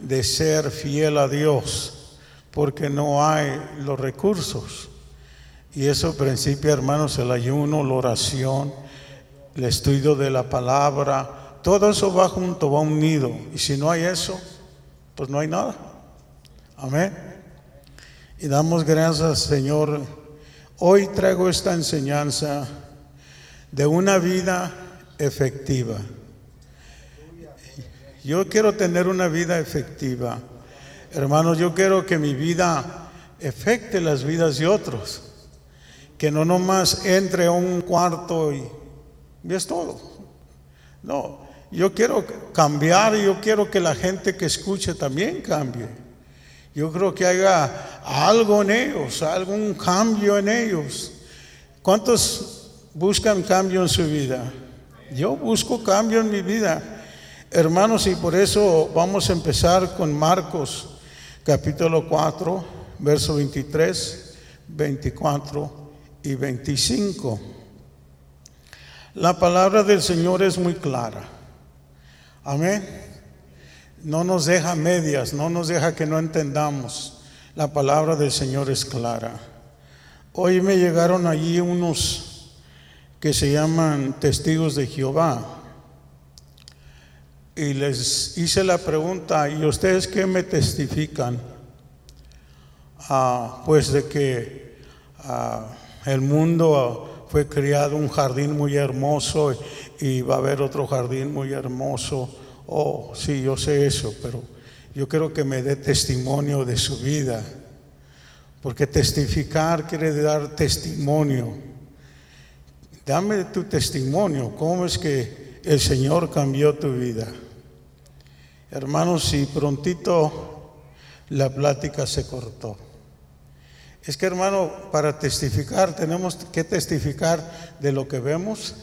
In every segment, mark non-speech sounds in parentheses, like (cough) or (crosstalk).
de ser fiel a Dios, porque no hay los recursos. Y eso principio, hermanos, el ayuno, la oración, el estudio de la palabra, todo eso va junto, va unido. Y si no hay eso, pues no hay nada. Amén. Y damos gracias, Señor. Hoy traigo esta enseñanza de una vida efectiva. Yo quiero tener una vida efectiva. Hermanos, yo quiero que mi vida afecte las vidas de otros. Que no nomás entre a un cuarto y, y es todo. No, yo quiero cambiar yo quiero que la gente que escuche también cambie. Yo creo que haya algo en ellos, algún cambio en ellos. ¿Cuántos buscan cambio en su vida? Yo busco cambio en mi vida. Hermanos, y por eso vamos a empezar con Marcos capítulo 4, verso 23, 24 y 25. La palabra del Señor es muy clara. Amén. No nos deja medias, no nos deja que no entendamos. La palabra del Señor es clara. Hoy me llegaron allí unos que se llaman testigos de Jehová y les hice la pregunta, ¿y ustedes qué me testifican? Ah, pues de que ah, el mundo fue creado un jardín muy hermoso y va a haber otro jardín muy hermoso. Oh, sí, yo sé eso, pero yo quiero que me dé testimonio de su vida, porque testificar quiere dar testimonio. Dame tu testimonio, cómo es que el Señor cambió tu vida. Hermanos, si prontito la plática se cortó. Es que hermano, para testificar tenemos que testificar de lo que vemos,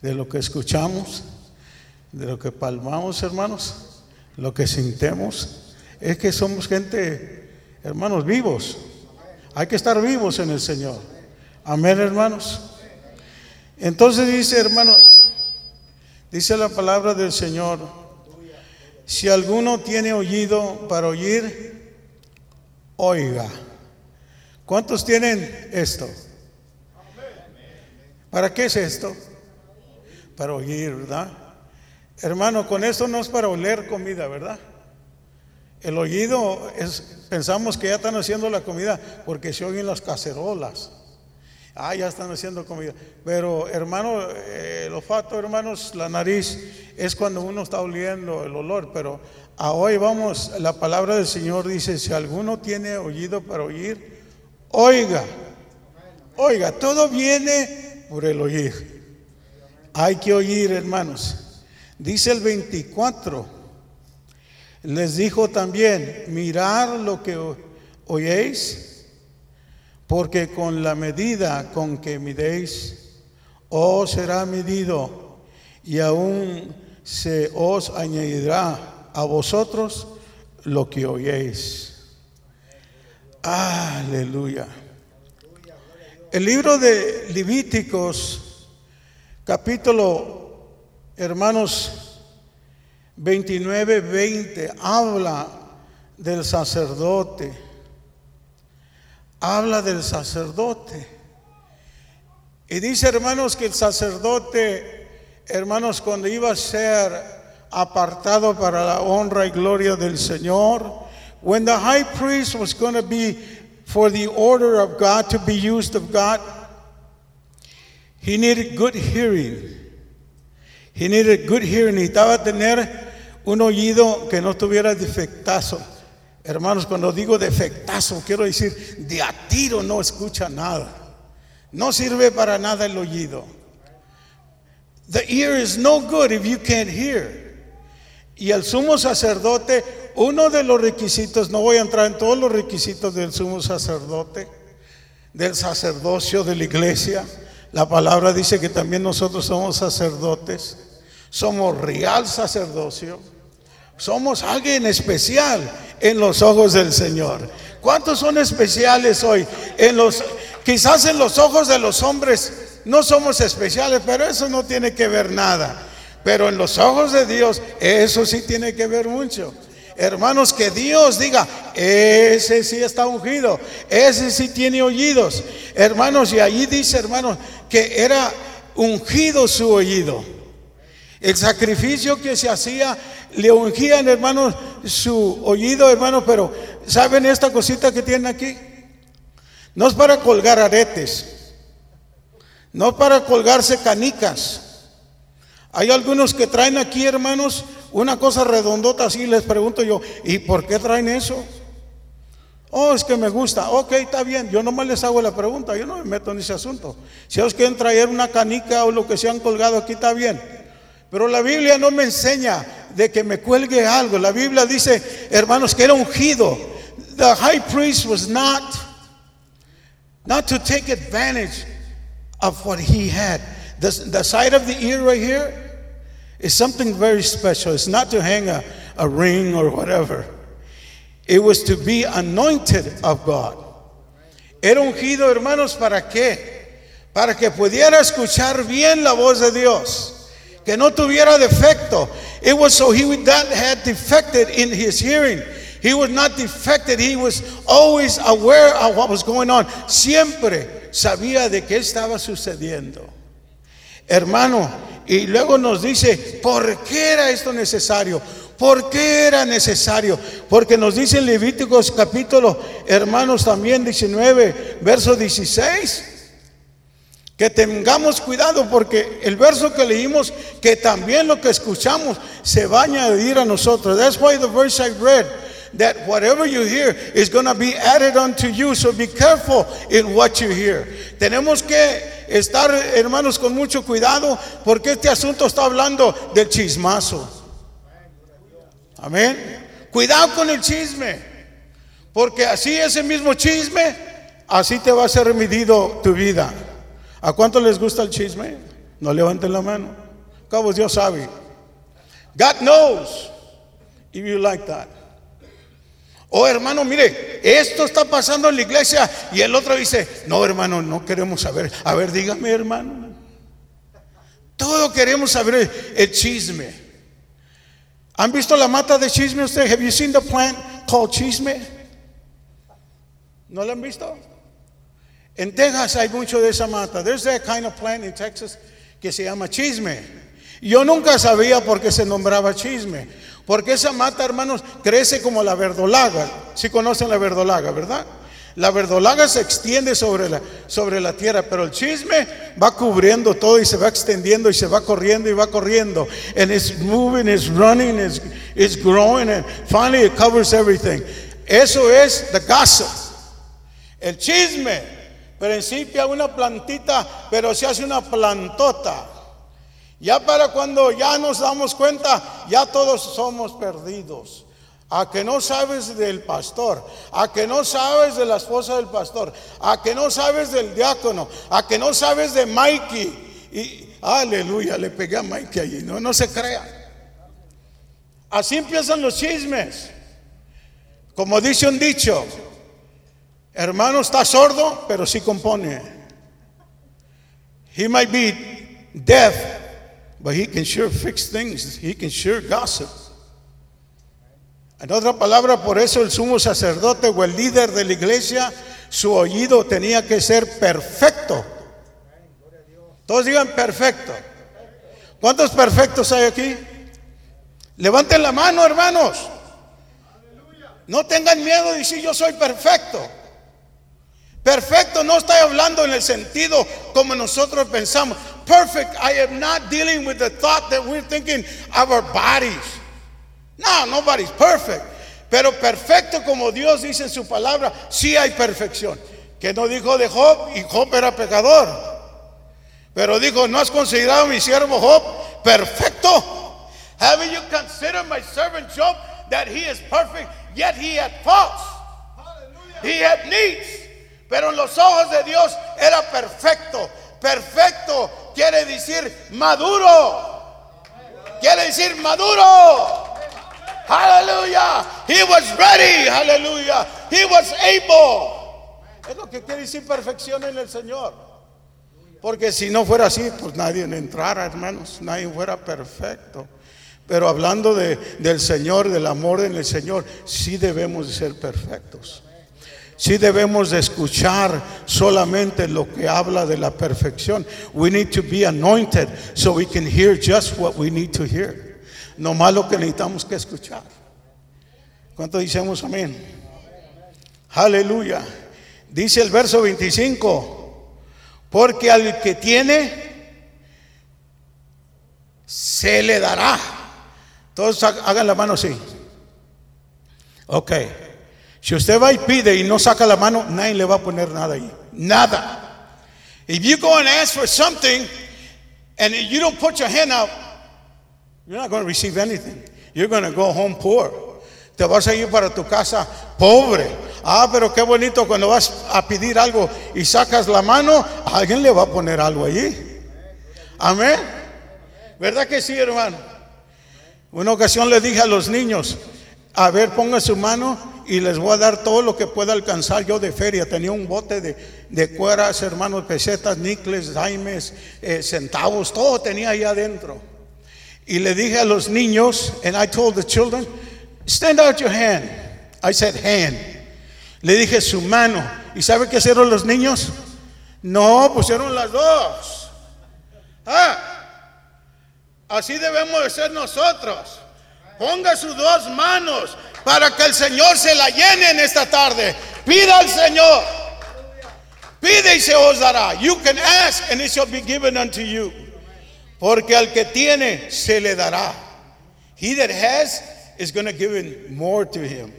de lo que escuchamos, de lo que palmamos, hermanos, lo que sintemos. Es que somos gente, hermanos, vivos. Hay que estar vivos en el Señor. Amén, hermanos. Entonces dice, hermano, dice la palabra del Señor si alguno tiene oído para oír, oiga. ¿Cuántos tienen esto? ¿Para qué es esto? Para oír, ¿verdad? Hermano, con esto no es para oler comida, ¿verdad? El oído es, pensamos que ya están haciendo la comida porque se oyen las cacerolas. Ah, ya están haciendo comida. Pero hermano, eh, el olfato, hermanos, la nariz es cuando uno está oliendo el olor. Pero a hoy vamos, la palabra del Señor dice, si alguno tiene oído para oír, oiga. Oiga, todo viene por el oír. Hay que oír, hermanos. Dice el 24. Les dijo también, mirar lo que oyeis porque con la medida con que midéis, os será medido, y aún se os añadirá a vosotros lo que oyeis. Aleluya. El libro de Levíticos, capítulo, hermanos, 29, 20, habla del sacerdote habla del sacerdote. Y dice, hermanos, que el sacerdote, hermanos, cuando iba a ser apartado para la honra y gloria del Señor, when the high priest was going to be for the order of God to be used of God, he needed good hearing. He needed good hearing. Necesitaba tener un oído que no tuviera defectazo. Hermanos, cuando digo defectazo, quiero decir de a tiro no escucha nada. No sirve para nada el oído. The ear is no good if you can't hear. Y el sumo sacerdote, uno de los requisitos, no voy a entrar en todos los requisitos del sumo sacerdote, del sacerdocio de la iglesia. La palabra dice que también nosotros somos sacerdotes, somos real sacerdocio, somos alguien especial en los ojos del Señor. ¿Cuántos son especiales hoy? En los, quizás en los ojos de los hombres no somos especiales, pero eso no tiene que ver nada. Pero en los ojos de Dios, eso sí tiene que ver mucho. Hermanos, que Dios diga, ese sí está ungido, ese sí tiene oídos. Hermanos, y allí dice, hermanos, que era ungido su oído. El sacrificio que se hacía, le ungían, hermanos, su oído, hermanos, pero ¿saben esta cosita que tiene aquí? No es para colgar aretes, no para colgarse canicas. Hay algunos que traen aquí, hermanos, una cosa redondota así, les pregunto yo, ¿y por qué traen eso? Oh, es que me gusta. Ok, está bien. Yo nomás les hago la pregunta. Yo no me meto en ese asunto. Si ellos quieren traer una canica o lo que se han colgado aquí, está bien. Pero la Biblia no me enseña de que me cuelgue algo. La Biblia dice, hermanos, que era ungido. The high priest was not, not to take advantage of what he had. The, the side of the ear right here is something very special. It's not to hang a, a ring or whatever. It was to be anointed of God. Era ungido, hermanos, ¿para qué? Para que pudiera escuchar bien la voz de Dios. Que no tuviera defecto. It was so he would not had defected in his hearing. He was not defected. He was always aware of what was going on. Siempre sabía de qué estaba sucediendo. Hermano, y luego nos dice, ¿por qué era esto necesario? ¿Por qué era necesario? Porque nos dice en Levíticos capítulo, hermanos, también 19, verso 16, que tengamos cuidado porque el verso que leímos, que también lo que escuchamos se va a añadir a nosotros. That's why the verse I read, that whatever you hear is going to be added unto you. So be careful in what you hear. Tenemos que estar, hermanos, con mucho cuidado porque este asunto está hablando del chismazo. Amén. Cuidado con el chisme, porque así ese mismo chisme, así te va a ser remedido tu vida. ¿A cuánto les gusta el chisme? No levanten la mano. Cabo Dios sabe. God knows if you like that. Oh hermano, mire, esto está pasando en la iglesia y el otro dice, no hermano, no queremos saber. A ver, dígame hermano. Todo queremos saber el chisme. ¿Han visto la mata de chisme usted? Have you seen the plant called chisme? ¿No la han visto? En Texas hay mucho de esa mata. There's that kind of plant in Texas que se llama chisme. Yo nunca sabía por qué se nombraba chisme. Porque esa mata, hermanos, crece como la verdolaga. Si conocen la verdolaga, ¿verdad? La verdolaga se extiende sobre la, sobre la tierra, pero el chisme va cubriendo todo y se va extendiendo y se va corriendo y va corriendo. And it's moving, it's running, it's, it's growing, and finally it covers everything. Eso es the gossip. El chisme principia una plantita, pero se hace una plantota. Ya para cuando ya nos damos cuenta, ya todos somos perdidos. A que no sabes del pastor, a que no sabes de la esposa del pastor, a que no sabes del diácono, a que no sabes de Mikey. Y aleluya, le pegué a Mikey allí, no, no se crea. Así empiezan los chismes. Como dice un dicho, hermano está sordo, pero sí compone. He might be deaf, but he can sure fix things. He can sure gossip. En otra palabra, por eso el sumo sacerdote o el líder de la iglesia, su oído tenía que ser perfecto. Todos digan perfecto. ¿Cuántos perfectos hay aquí? Levanten la mano, hermanos. No tengan miedo de decir yo soy perfecto. Perfecto no estoy hablando en el sentido como nosotros pensamos. Perfect, I am not dealing with the thought that we're thinking of our bodies. No, nobody's perfect. Pero perfecto como Dios dice en su palabra, sí hay perfección. Que no dijo de Job y Job era pecador. Pero dijo, ¿no has considerado mi siervo Job perfecto? Haven't you considered my servant Job that he is perfect, yet he had faults? He had needs. Pero en los ojos de Dios era perfecto. Perfecto quiere decir maduro. Quiere decir maduro. Aleluya. He was ready. Aleluya. He was able. Es lo que quiere decir perfección en el Señor. Porque si no fuera así, pues nadie entrara, hermanos, nadie fuera perfecto. Pero hablando de, del Señor, del amor en el Señor, sí debemos de ser perfectos. Sí debemos de escuchar solamente lo que habla de la perfección. We need to be anointed so we can hear just what we need to hear. No más lo que necesitamos que escuchar. ¿Cuánto decimos amén? Aleluya. Dice el verso 25, porque al que tiene, se le dará. Todos hagan la mano así. Ok. Si usted va y pide y no saca la mano, nadie le va a poner nada ahí. Nada. If you go and ask for something and you don't put your hand out, you're not going to receive anything. You're going to go home poor. Te vas a ir para tu casa pobre. Ah, pero qué bonito cuando vas a pedir algo y sacas la mano, alguien le va a poner algo allí. Amén. ¿Verdad que sí, hermano? Una ocasión le dije a los niños, a ver, ponga su mano y les voy a dar todo lo que pueda alcanzar yo de feria. Tenía un bote de, de cueras, hermanos, pesetas, nicles, daimes, eh, centavos, todo tenía ahí adentro. Y le dije a los niños, and I told the children, stand out your hand. I said hand. Le dije su mano. ¿Y sabe qué hicieron los niños? No, pusieron las dos. Ah, así debemos de ser nosotros. Ponga sus dos manos para que el Señor se la llene en esta tarde. Pida al Señor. Pide y se os dará. You can ask and it shall be given unto you. Porque al que tiene se le dará. He that has is going to give more to him.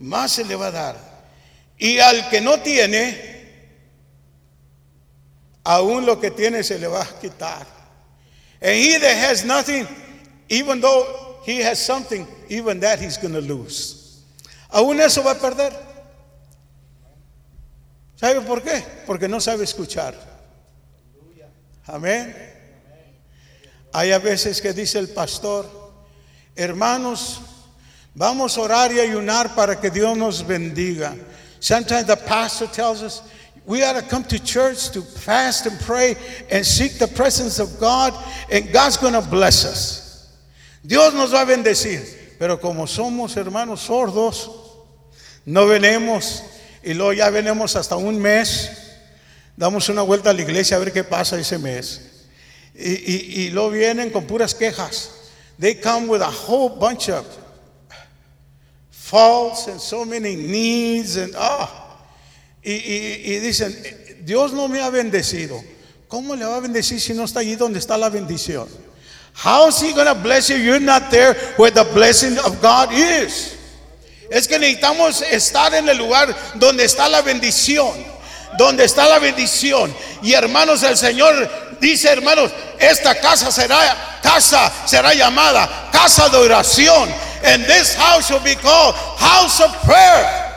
Más se le va a dar. Y al que no tiene, aún lo que tiene se le va a quitar. And he that has nothing, even though he has something, even that he's going to lose. Aún eso va a perder. ¿Sabe por qué? Porque no sabe escuchar. Amén. Hay a veces que dice el pastor, hermanos, vamos a orar y ayunar para que Dios nos bendiga. Sometimes the pastor tells us, we ought to come to church to fast and pray and seek the presence of God, and God's going to bless us. Dios nos va a bendecir. Pero como somos hermanos sordos, no venemos y luego ya venimos hasta un mes, damos una vuelta a la iglesia a ver qué pasa ese mes. Y, y, luego vienen con puras quejas. They come with a whole bunch of faults and so many needs and ah. Y, y, dicen, Dios no me ha bendecido. ¿Cómo le va a bendecir si no está allí donde está la bendición? How is he going to bless you? You're not there where the blessing of God is. Es que necesitamos estar en el lugar donde está la bendición. Donde está la bendición. Y hermanos, el Señor dice, hermanos, esta casa será casa será llamada casa de oración. And this house shall be called house of prayer.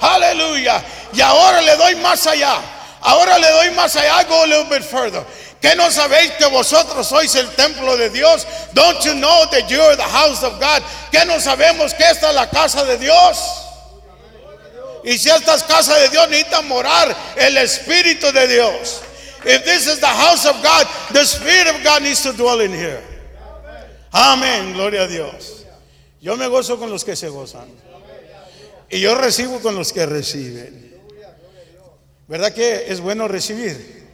Aleluya. Y ahora le doy más allá. Ahora le doy más allá. I go a little bit further. ¿Qué no sabéis que vosotros sois el templo de Dios? Don't you know that you are the house of God? ¿Qué no sabemos que esta es la casa de Dios? Y si esta es casa de Dios, necesita morar el Espíritu de Dios. If this is the house of God, the Spirit of God needs to dwell in here. Amén, gloria a Dios. Yo me gozo con los que se gozan. Y yo recibo con los que reciben. ¿Verdad que es bueno recibir?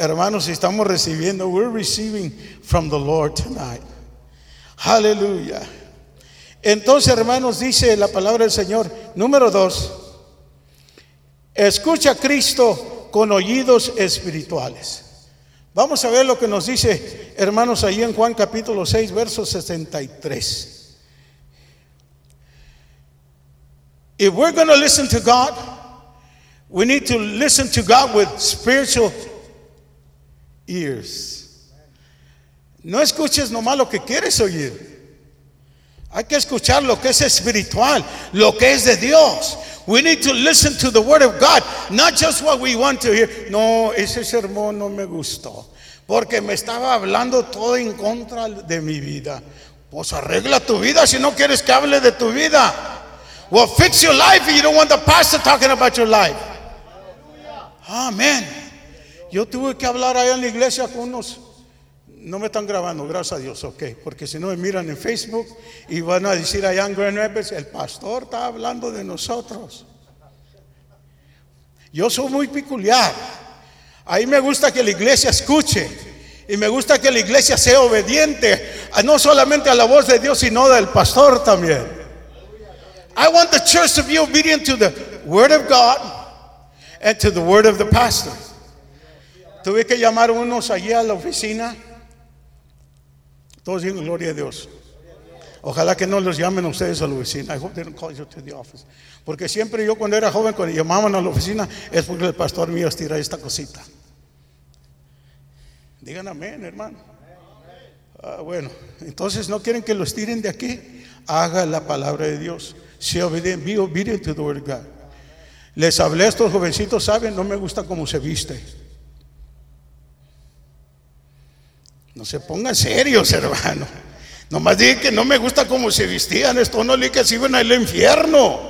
Hermanos, estamos recibiendo, we're receiving from the Lord tonight. Aleluya. Entonces, hermanos, dice la palabra del Señor, número dos, escucha a Cristo con oídos espirituales. Vamos a ver lo que nos dice, hermanos, ahí en Juan capítulo 6, verso 63. If we're going to listen to God, we need to listen to God with spiritual ears. No escuches nomás lo que quieres oír. Hay que escuchar lo que es espiritual, lo que es de Dios. We need to listen to the word of God, not just what we want to hear. No, ese sermón no me gustó, porque me estaba hablando todo en contra de mi vida. Pues arregla tu vida si no quieres que hable de tu vida. Well, fix your life if you don't want the pastor talking about your life. Amen. Yo tuve que hablar allá en la iglesia con unos, no me están grabando, gracias a Dios, ok, porque si no me miran en Facebook y van a decir allá en Grand Rapids, el pastor está hablando de nosotros. Yo soy muy peculiar. Ahí me gusta que la iglesia escuche. Y me gusta que la iglesia sea obediente, no solamente a la voz de Dios, sino del pastor también. I want the church to be obedient to the word of God and to the word of the pastor. Tuve que llamar unos allí a la oficina. Todos digan gloria a Dios. Ojalá que no los llamen ustedes a la oficina. I hope they don't call you to the office. Porque siempre yo cuando era joven, cuando llamaban a la oficina, es porque el pastor mío estira esta cosita. Digan amén, hermano. Ah, bueno, entonces no quieren que los tiren de aquí. Haga la palabra de Dios. Sea obedient, be obedient to the word of God. Les hablé a estos jovencitos, saben, no me gusta cómo se viste. No se pongan serios, (laughs) hermano. Nomás dije que no me gusta cómo se vestían. Esto no le que se iban al infierno.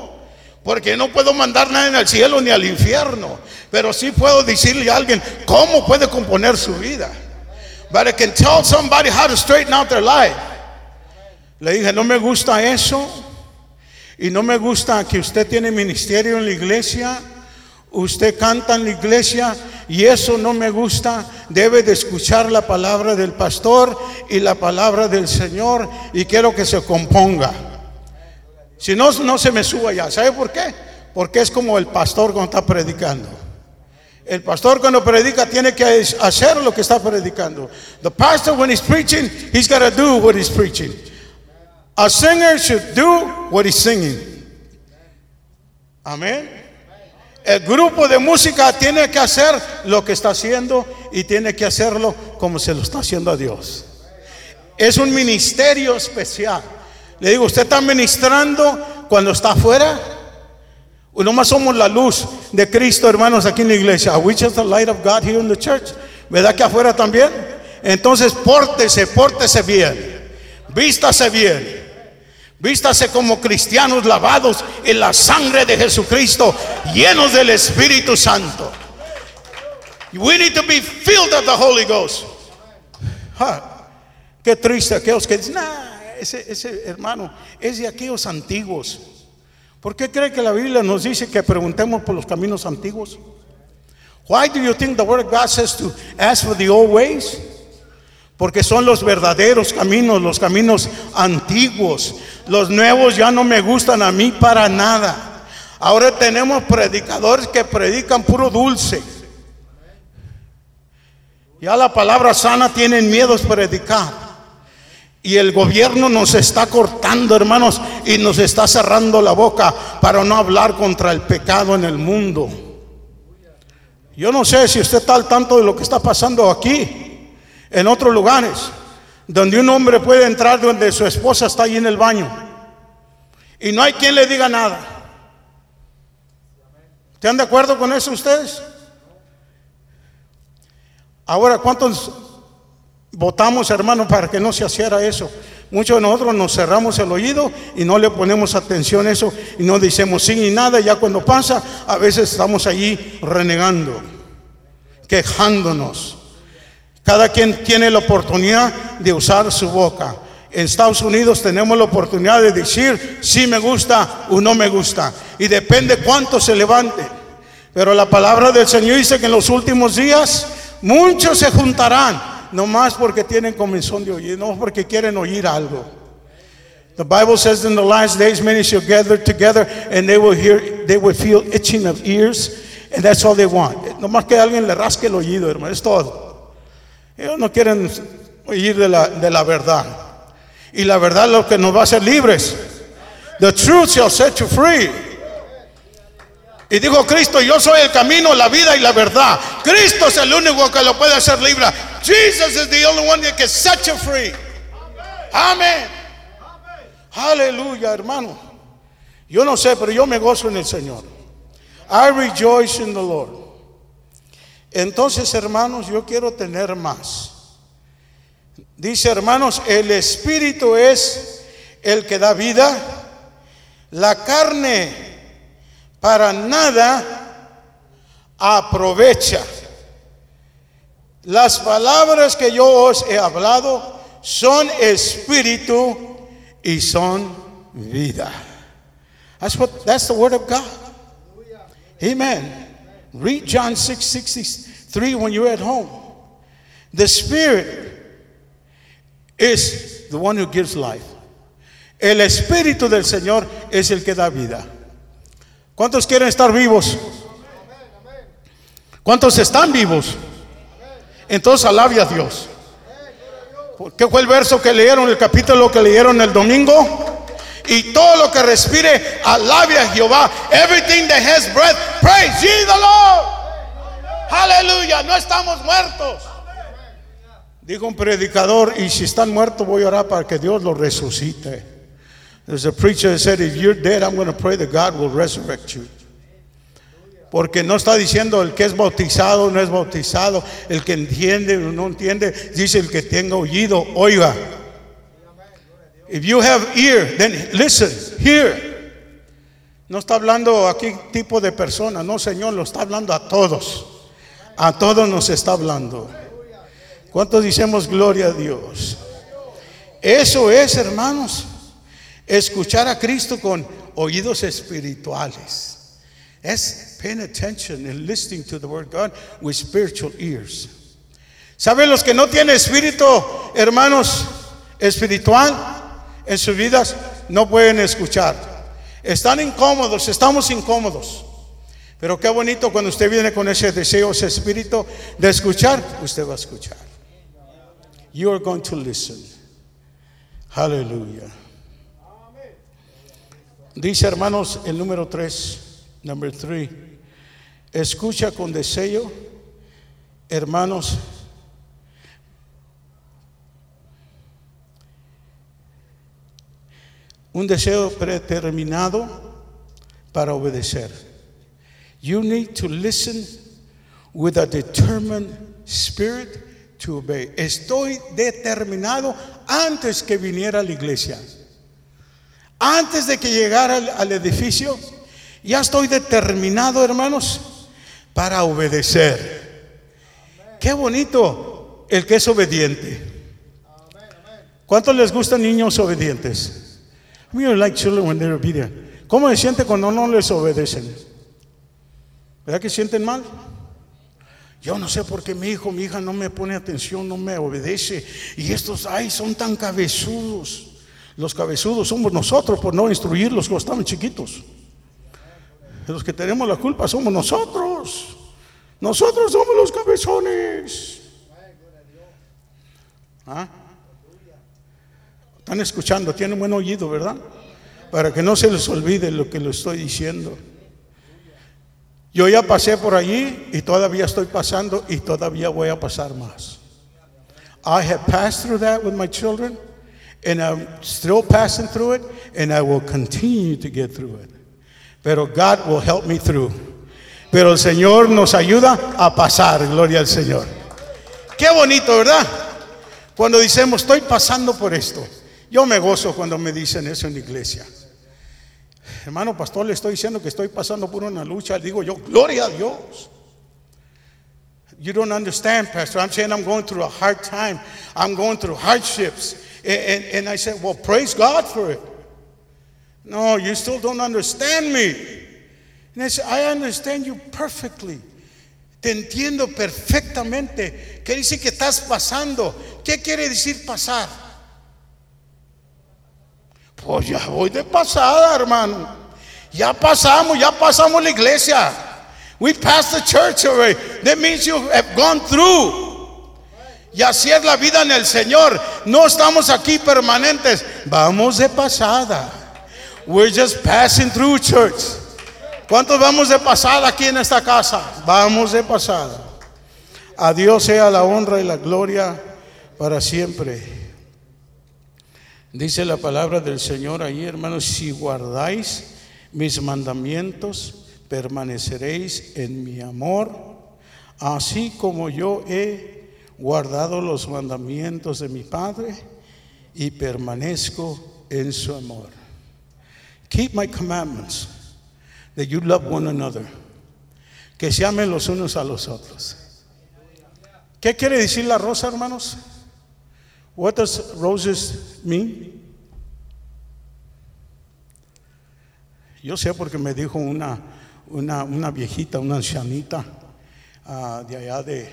Porque no puedo mandar nada en el cielo ni al infierno. Pero sí puedo decirle a alguien cómo puede componer su vida. But I can tell somebody how to straighten out their life. Le dije, no me gusta eso. Y no me gusta que usted tiene ministerio en la iglesia. Usted canta en la iglesia y eso no me gusta. Debe de escuchar la palabra del pastor y la palabra del Señor y quiero que se componga. Si no, no se me suba ya. ¿Sabe por qué? Porque es como el pastor cuando está predicando. El pastor cuando predica tiene que hacer lo que está predicando. The pastor when he's preaching, he's got to do what he's preaching. A singer should do what he's singing. Amén. El grupo de música tiene que hacer lo que está haciendo y tiene que hacerlo como se lo está haciendo a Dios. Es un ministerio especial. Le digo, usted está ministrando cuando está afuera. No más somos la luz de Cristo, hermanos, aquí en la iglesia. We just the light of God here in the church. ¿Verdad que afuera también? Entonces, pórtese, pórtese bien. Vístase bien. Vístase como cristianos lavados en la sangre de Jesucristo, llenos del Espíritu Santo. We need to be filled of the Holy Ghost. Qué triste aquellos que dicen, ese, ese hermano es de aquellos antiguos. ¿Por qué cree que la Biblia nos dice que preguntemos por los caminos antiguos? Why do you think the word of God says to ask for the old ways? Porque son los verdaderos caminos, los caminos antiguos. Los nuevos ya no me gustan a mí para nada. Ahora tenemos predicadores que predican puro dulce. Ya la palabra sana tienen miedo de predicar. Y el gobierno nos está cortando, hermanos, y nos está cerrando la boca para no hablar contra el pecado en el mundo. Yo no sé si usted está al tanto de lo que está pasando aquí, en otros lugares, donde un hombre puede entrar donde su esposa está ahí en el baño y no hay quien le diga nada. ¿Están de acuerdo con eso ustedes? Ahora, ¿cuántos Votamos, hermano, para que no se hiciera eso. Muchos de nosotros nos cerramos el oído y no le ponemos atención a eso y no decimos sí ni nada. Ya cuando pasa, a veces estamos allí renegando, quejándonos. Cada quien tiene la oportunidad de usar su boca. En Estados Unidos tenemos la oportunidad de decir si me gusta o no me gusta. Y depende cuánto se levante. Pero la palabra del Señor dice que en los últimos días muchos se juntarán no más porque tienen comenzón de oír, no porque quieren oír algo. The Bible says in the last days many shall gather together and they will hear, they will feel itching of ears and that's all they want. No más que alguien le rasque el oído, hermano, es todo. Ellos no quieren oír de la, de la verdad. Y la verdad es lo que nos va a hacer libres. The truth shall set you free. Y dijo Cristo, yo soy el camino, la vida y la verdad. Cristo es el único que lo puede hacer libre. Jesus is the only one that can set you free. Amén. Aleluya, hermano. Yo no sé, pero yo me gozo en el Señor. I rejoice in the Lord. Entonces, hermanos, yo quiero tener más. Dice, hermanos, el Espíritu es el que da vida. La carne para nada aprovecha. Las palabras que yo os he hablado son espíritu y son vida. That's what that's the word of God. Amen. Read John 6 63 when you're at home. The Spirit is the one who gives life. El Espíritu del Señor es el que da vida. ¿Cuántos quieren estar vivos? ¿Cuántos están vivos? Entonces alabe a Dios. ¿Qué fue el verso que leyeron, el capítulo que leyeron el domingo? Y todo lo que respire, alabe a Jehová. Everything that has breath, praise ye the Lord. Aleluya, no estamos muertos. Dijo un predicador, y si están muertos voy a orar para que Dios los resucite. There's a preacher that said, if you're dead, I'm going to pray that God will resurrect you. Porque no está diciendo el que es bautizado, no es bautizado, el que entiende o no entiende, dice el que tenga oído, oiga. If you have ear, then listen, hear. No está hablando aquí tipo de persona, no Señor, lo está hablando a todos. A todos nos está hablando. ¿Cuántos decimos gloria a Dios? Eso es, hermanos, escuchar a Cristo con oídos espirituales. Es paying attention and listening to the word of God with spiritual ears. ¿Saben los que no tienen espíritu, hermanos, espiritual en sus vidas? No pueden escuchar. Están incómodos, estamos incómodos. Pero qué bonito cuando usted viene con ese deseo, ese espíritu de escuchar, usted va a escuchar. You are going to listen. Hallelujah. Dice hermanos el número 3. Number three, escucha con deseo, hermanos. Un deseo predeterminado para obedecer. You need to listen with a determined spirit to obey. Estoy determinado antes que viniera a la iglesia. Antes de que llegara al, al edificio, ya estoy determinado, hermanos, para obedecer. Qué bonito el que es obediente. ¿Cuántos les gustan niños obedientes? Me like children when they're obedient. ¿Cómo se siente cuando no les obedecen? ¿Verdad que sienten mal? Yo no sé por qué mi hijo, mi hija no me pone atención, no me obedece. Y estos, ay, son tan cabezudos. Los cabezudos somos nosotros por no instruirlos cuando estaban chiquitos. Los que tenemos la culpa somos nosotros. Nosotros somos los cabezones. ¿Ah? Están escuchando, tienen buen oído, ¿verdad? Para que no se les olvide lo que les estoy diciendo. Yo ya pasé por allí y todavía estoy pasando y todavía voy a pasar más. I have passed through that with my children and I'm still passing through it and I will continue to get through it. Pero God will help me through. Pero el Señor nos ayuda a pasar, gloria al Señor. Qué bonito, ¿verdad? Cuando decimos, estoy pasando por esto. Yo me gozo cuando me dicen eso en la iglesia. Hermano pastor, le estoy diciendo que estoy pasando por una lucha. Digo yo, gloria a Dios. You don't understand, Pastor. I'm saying I'm going through a hard time. I'm going through hardships. And, I said, well, praise God for it. No, you still don't understand me. And I said, I understand you perfectly. Te entiendo perfectamente. ¿Qué dice que estás pasando? ¿Qué quiere decir pasar? Pues ya voy de pasada, hermano. Ya pasamos, ya pasamos la iglesia. We passed the church already. That means you have gone through. Y así es la vida en el Señor. No estamos aquí permanentes. Vamos de pasada. We're just passing through church. ¿Cuántos vamos de pasada aquí en esta casa? Vamos de pasada. A Dios sea la honra y la gloria para siempre. Dice la palabra del Señor ahí, hermanos, si guardáis mis mandamientos, permaneceréis en mi amor, así como yo he guardado los mandamientos de mi Padre y permanezco en su amor. Keep my commandments, that you love one another, que se amen los unos a los otros. ¿Qué quiere decir la rosa, hermanos? What does roses mean? Yo sé porque me dijo una, una, una viejita, una ancianita ah, de allá de,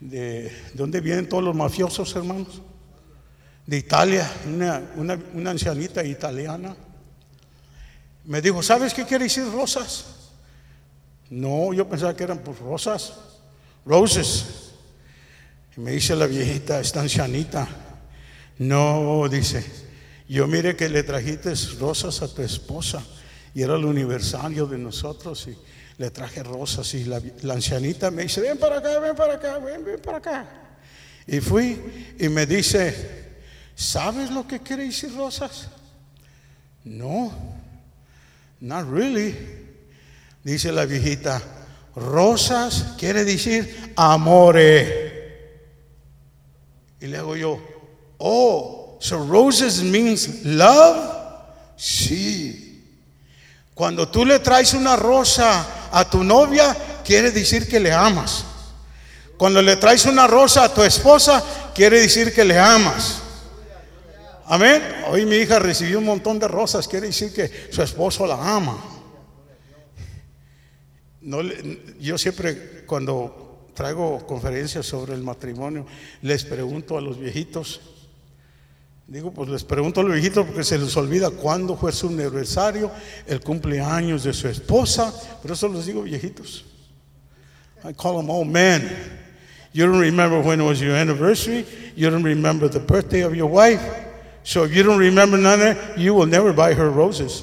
de, ¿dónde vienen todos los mafiosos, hermanos? De Italia, una, una, ancianita italiana. Me dijo, ¿sabes qué quiere decir rosas? No, yo pensaba que eran pues, rosas, roses. Y me dice la viejita, esta ancianita, no, dice, yo mire que le trajiste rosas a tu esposa y era el aniversario de nosotros y le traje rosas y la, ancianita me dice, ven para acá, ven para acá, ven, ven para acá. Y fui y me dice, ¿sabes lo que quiere decir rosas? No, not really. Dice la viejita, rosas quiere decir amore. Y le hago yo, oh, so roses means love? Sí. Cuando tú le traes una rosa a tu novia, quiere decir que le amas. Cuando le traes una rosa a tu esposa, quiere decir que le amas. Amén. Hoy mi hija recibió un montón de rosas, quiere decir que su esposo la ama. No, yo siempre cuando traigo conferencias sobre el matrimonio, les pregunto a los viejitos, digo, pues les pregunto a los viejitos porque se les olvida cuándo fue su aniversario, el cumpleaños de su esposa, por eso les digo viejitos. I call them old men. You don't remember when it was your anniversary, you don't remember the birthday of your wife. So if you don't remember none of that, you will never buy her roses.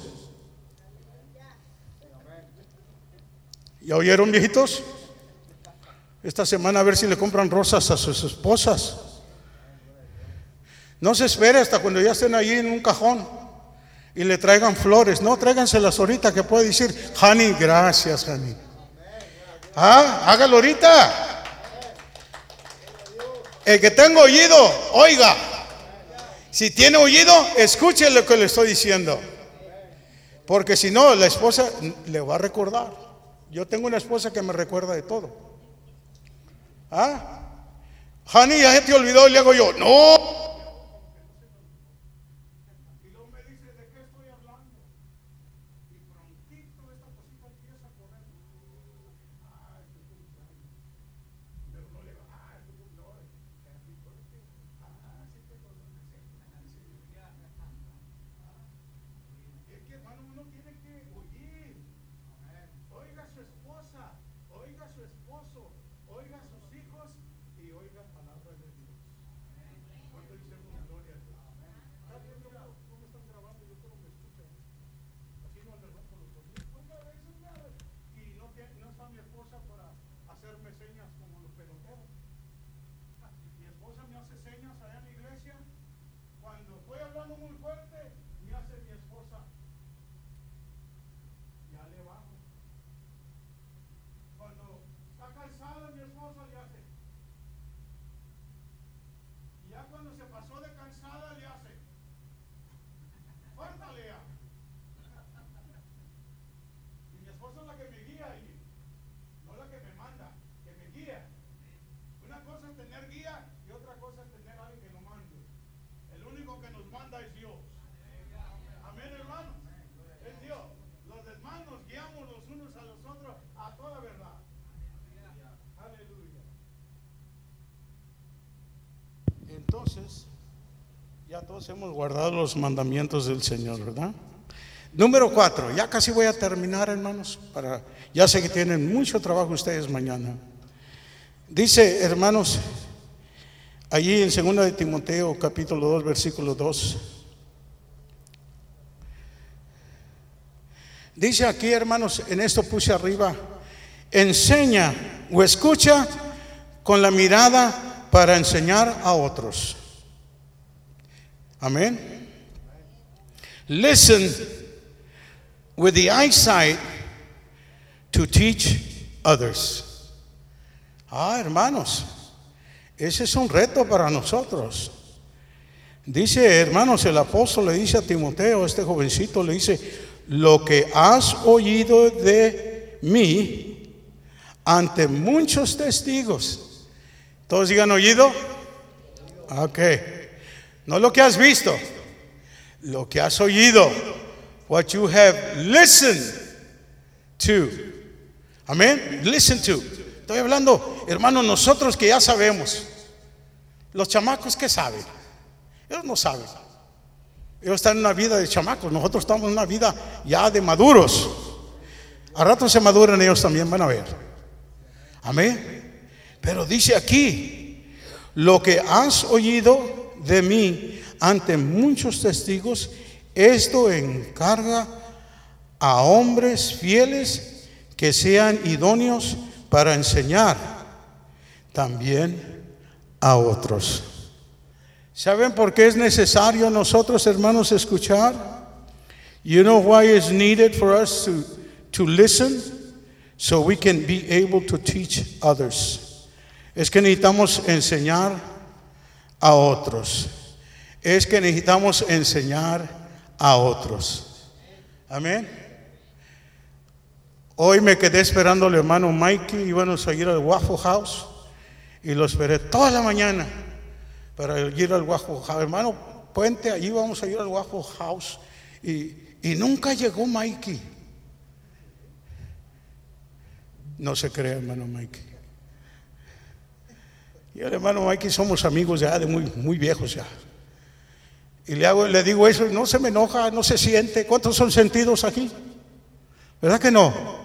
¿Ya oyeron viejitos? Esta semana a ver si le compran rosas a sus esposas. No se espere hasta cuando ya estén allí en un cajón y le traigan flores. No, tráiganselas ahorita que puede decir, honey, gracias, honey. Ah, hágalo ahorita. El que tenga oído, oiga. Si tiene oído, escuche lo que le estoy diciendo. Porque si no, la esposa le va a recordar. Yo tengo una esposa que me recuerda de todo. ¿Ah? Honey, ya se te olvidó y le hago yo, no, Entonces, ya todos hemos guardado los mandamientos del Señor, ¿verdad? Número cuatro, ya casi voy a terminar, hermanos, para, ya sé que tienen mucho trabajo ustedes mañana. Dice, hermanos, allí en 2 de Timoteo, capítulo 2, versículo 2. Dice aquí, hermanos, en esto puse arriba, enseña o escucha con la mirada para enseñar a otros. Amén. Listen with the eyesight to teach others. Ah, hermanos, ese es un reto para nosotros. Dice, hermanos, el apóstol le dice a Timoteo, este jovencito le dice, lo que has oído de mí ante muchos testigos ¿Todos digan oído? Ok. No lo que has visto, lo que has oído. What you have listened to. Amén. Listen to. Estoy hablando, hermanos, nosotros que ya sabemos. Los chamacos que saben. Ellos no saben. Ellos están en una vida de chamacos. Nosotros estamos en una vida ya de maduros. A rato se maduran ellos también, van a ver. Amén. Pero dice aquí, lo que has oído de mí ante muchos testigos, esto encarga a hombres fieles que sean idóneos para enseñar también a otros. ¿Saben por qué es necesario nosotros, hermanos, escuchar? You know why it's needed for us to, to listen? So we can be able to teach others. Es que necesitamos enseñar a otros. Es que necesitamos enseñar a otros. Amén. Hoy me quedé esperando al hermano Mikey, íbamos a ir al Waffle House y lo esperé toda la mañana para ir al Waffle House. Hermano Puente, allí vamos a ir al Waffle House y, y nunca llegó Mikey. No se cree, hermano Mikey. Y el hermano Mikey somos amigos ya de muy, muy viejos ya. Y le, hago, le digo eso, no se me enoja, no se siente. ¿Cuántos son sentidos aquí? ¿Verdad que no?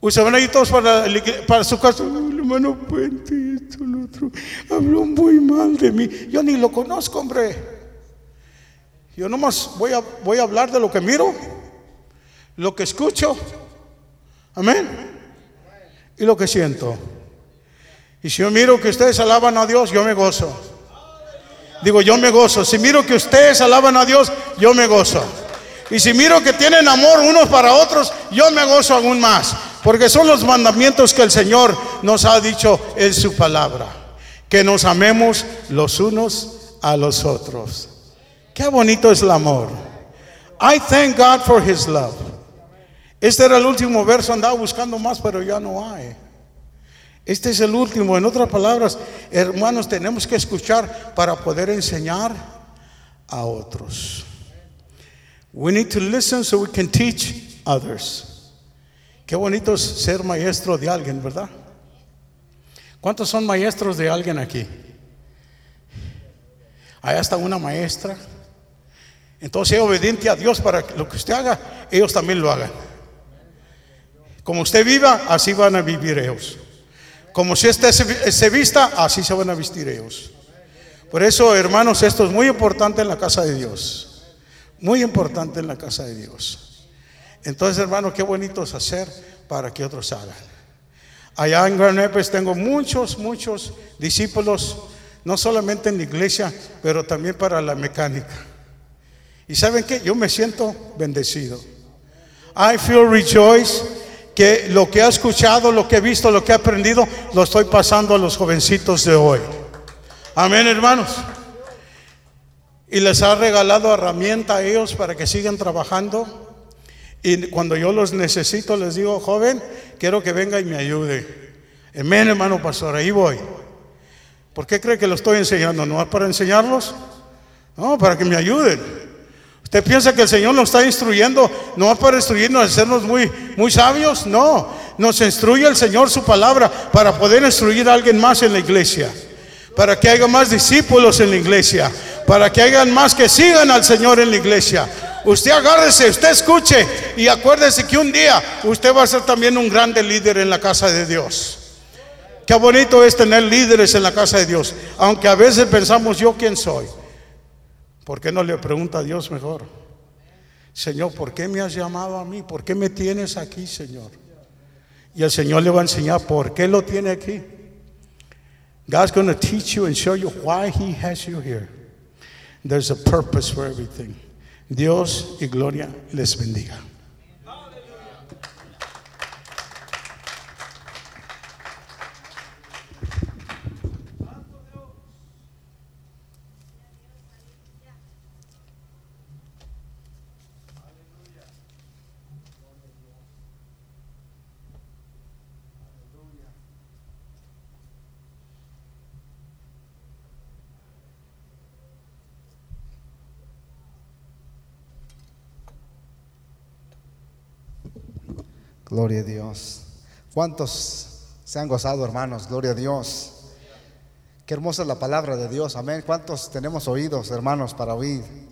Ustedes van a ir todos para, para su casa. Hermano Puente, esto, otro. Habló muy mal de mí. Yo ni lo conozco, hombre. Yo nomás voy a, voy a hablar de lo que miro, lo que escucho. Amén. Y lo que siento. Y si yo miro que ustedes alaban a Dios, yo me gozo. Digo, yo me gozo. Si miro que ustedes alaban a Dios, yo me gozo. Y si miro que tienen amor unos para otros, yo me gozo aún más. Porque son los mandamientos que el Señor nos ha dicho en su palabra. Que nos amemos los unos a los otros. Qué bonito es el amor. I thank God for his love. Este era el último verso, andaba buscando más, pero ya no hay. Este es el último. En otras palabras, hermanos, tenemos que escuchar para poder enseñar a otros. We need to listen so we can teach others. Qué bonito es ser maestro de alguien, ¿verdad? ¿Cuántos son maestros de alguien aquí? Allá está una maestra. Entonces, obediente a Dios para que lo que usted haga, ellos también lo hagan. Como usted viva, así van a vivir ellos. Como si usted se vista, así se van a vestir ellos. Por eso, hermanos, esto es muy importante en la casa de Dios. Muy importante en la casa de Dios. Entonces, hermano, qué bonito es hacer para que otros hagan. Allá en Gran tengo muchos, muchos discípulos, no solamente en la iglesia, pero también para la mecánica. Y saben qué, yo me siento bendecido. I feel rejoice que lo que he escuchado, lo que he visto, lo que he aprendido, lo estoy pasando a los jovencitos de hoy. Amén, hermanos. Y les ha regalado herramienta a ellos para que sigan trabajando y cuando yo los necesito, les digo, joven, quiero que venga y me ayude. Amén, hermano pastor, ahí voy. ¿Por qué cree que lo estoy enseñando? ¿No es para enseñarlos? No, para que me ayuden. ¿Usted piensa que el Señor nos está instruyendo? ¿No es para instruirnos, hacernos muy, muy sabios? No, nos instruye el Señor su palabra para poder instruir a alguien más en la iglesia. Para que haya más discípulos en la iglesia. Para que haya más que sigan al Señor en la iglesia Usted agárrese, usted escuche y acuérdese que un día usted va a ser también un grande líder en la casa de Dios. Qué bonito es tener líderes en la casa de Dios, aunque a veces pensamos yo quién soy. ¿Por qué no le pregunta a Dios mejor? Señor, ¿por qué me has llamado a mí? ¿Por qué me tienes aquí, Señor? Y el Señor le va a enseñar por qué lo tiene aquí. God's going to teach you and show you why He has you here. There's a purpose for everything. Dios y gloria les bendiga. Gloria a Dios. ¿Cuántos se han gozado, hermanos? Gloria a Dios. Qué hermosa es la palabra de Dios. Amén. ¿Cuántos tenemos oídos, hermanos, para oír?